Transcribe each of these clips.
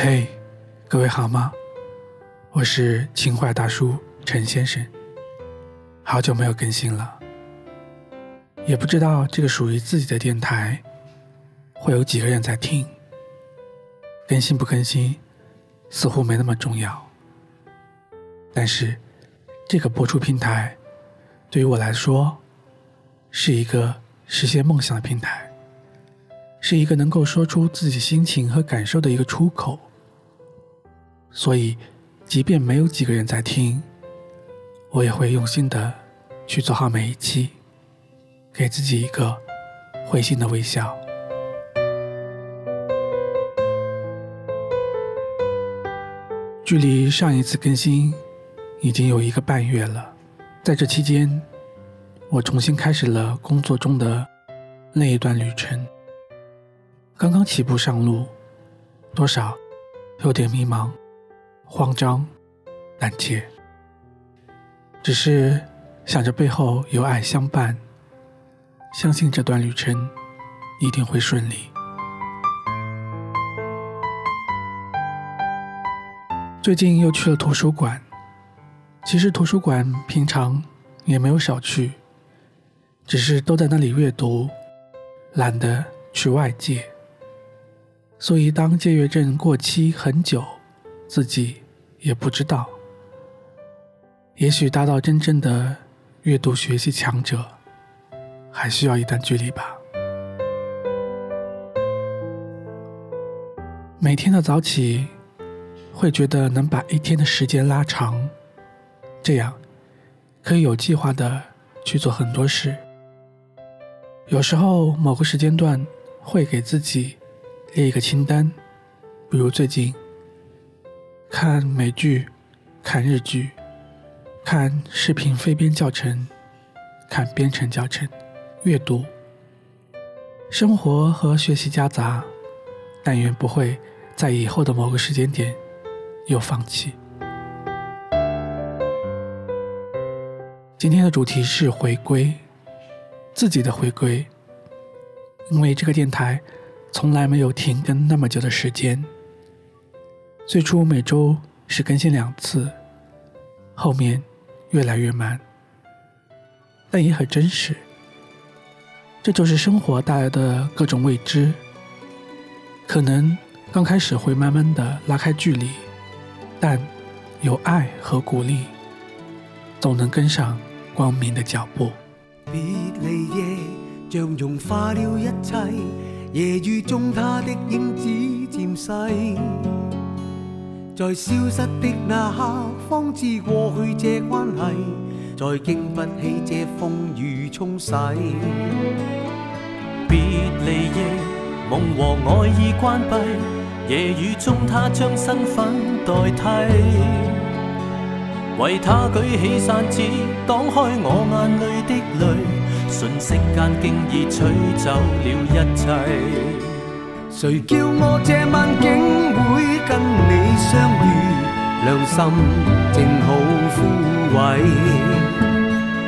嘿，各位好吗？我是情怀大叔陈先生，好久没有更新了，也不知道这个属于自己的电台会有几个人在听。更新不更新，似乎没那么重要，但是这个播出平台对于我来说是一个实现梦想的平台，是一个能够说出自己心情和感受的一个出口。所以，即便没有几个人在听，我也会用心的去做好每一期，给自己一个会心的微笑。距离上一次更新已经有一个半月了，在这期间，我重新开始了工作中的那一段旅程，刚刚起步上路，多少有点迷茫。慌张，胆怯，只是想着背后有爱相伴，相信这段旅程一定会顺利。最近又去了图书馆，其实图书馆平常也没有少去，只是都在那里阅读，懒得去外界。所以当借阅证过期很久。自己也不知道，也许达到真正的阅读学习强者，还需要一段距离吧。每天的早起，会觉得能把一天的时间拉长，这样可以有计划的去做很多事。有时候某个时间段会给自己列一个清单，比如最近。看美剧，看日剧，看视频飞编教程，看编程教程，阅读。生活和学习夹杂，但愿不会在以后的某个时间点又放弃。今天的主题是回归，自己的回归，因为这个电台从来没有停更那么久的时间。最初每周是更新两次，后面越来越慢，但也很真实。这就是生活带来的各种未知，可能刚开始会慢慢的拉开距离，但有爱和鼓励，总能跟上光明的脚步。夜夜融化了一切，雨中的影子在消失的那刻，方知过去这关系，再经不起这风雨冲洗。别离夜，梦和爱已关闭，夜雨中他将身份代替。为他举起伞子，挡开我眼里的泪，瞬息间竟已取走了一切。谁叫我这晚竟会跟你相遇？良心正好枯萎。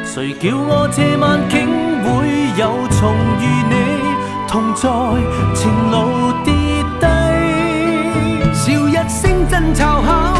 谁叫我这晚竟会有重遇你，同在情路跌低，笑一声真嘲巧。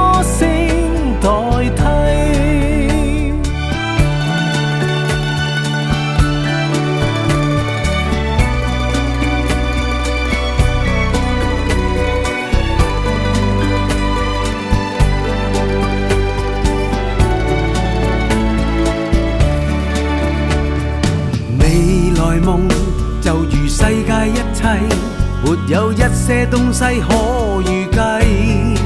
在梦就如世界一切，没有一些东西可预计，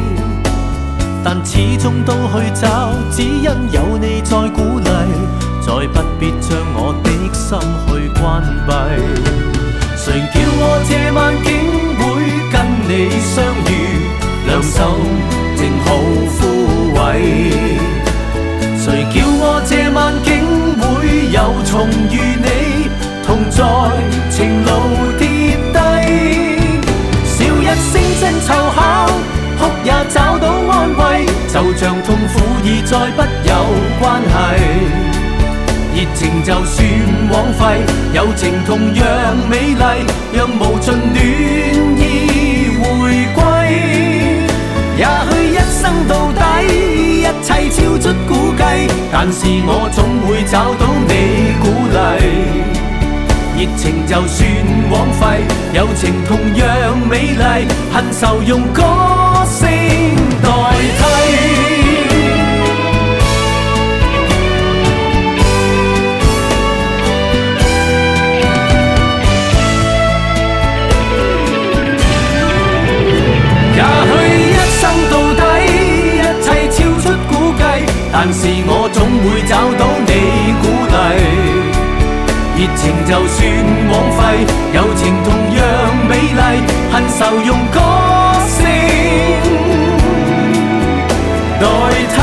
但始终都去找，只因有你在鼓励，再不必将我的心去关闭。谁叫我这晚竟会跟你相遇，两手正好枯萎。讓痛苦已再不有關係。熱情就算枉費，友情同樣美麗，讓無盡暖意回歸。也許一生到底，一切超出估計，但是我總會找到你鼓勵。熱情就算枉費，友情同樣美麗，恨愁容歌聲。但是我總會找到你鼓勵。熱情就算枉費，友情同樣美麗，恨愁用歌聲代替。